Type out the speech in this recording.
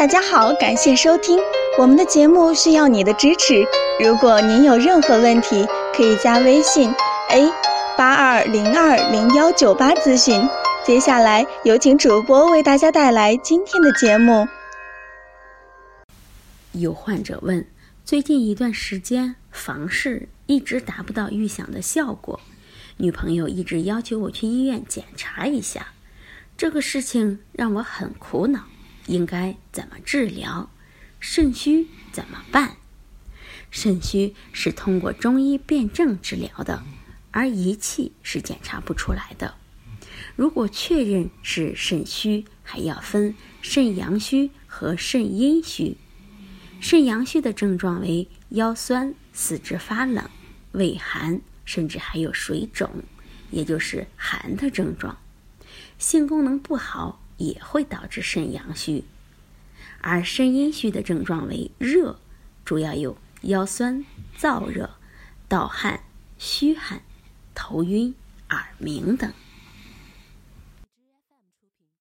大家好，感谢收听我们的节目，需要你的支持。如果您有任何问题，可以加微信 a 八二零二零幺九八咨询。接下来有请主播为大家带来今天的节目。有患者问：最近一段时间房事一直达不到预想的效果，女朋友一直要求我去医院检查一下，这个事情让我很苦恼。应该怎么治疗？肾虚怎么办？肾虚是通过中医辨证治疗的，而仪器是检查不出来的。如果确认是肾虚，还要分肾阳虚和肾阴虚。肾阳虚的症状为腰酸、四肢发冷、畏寒，甚至还有水肿，也就是寒的症状。性功能不好。也会导致肾阳虚，而肾阴虚的症状为热，主要有腰酸、燥热、盗汗、虚汗、头晕、耳鸣等。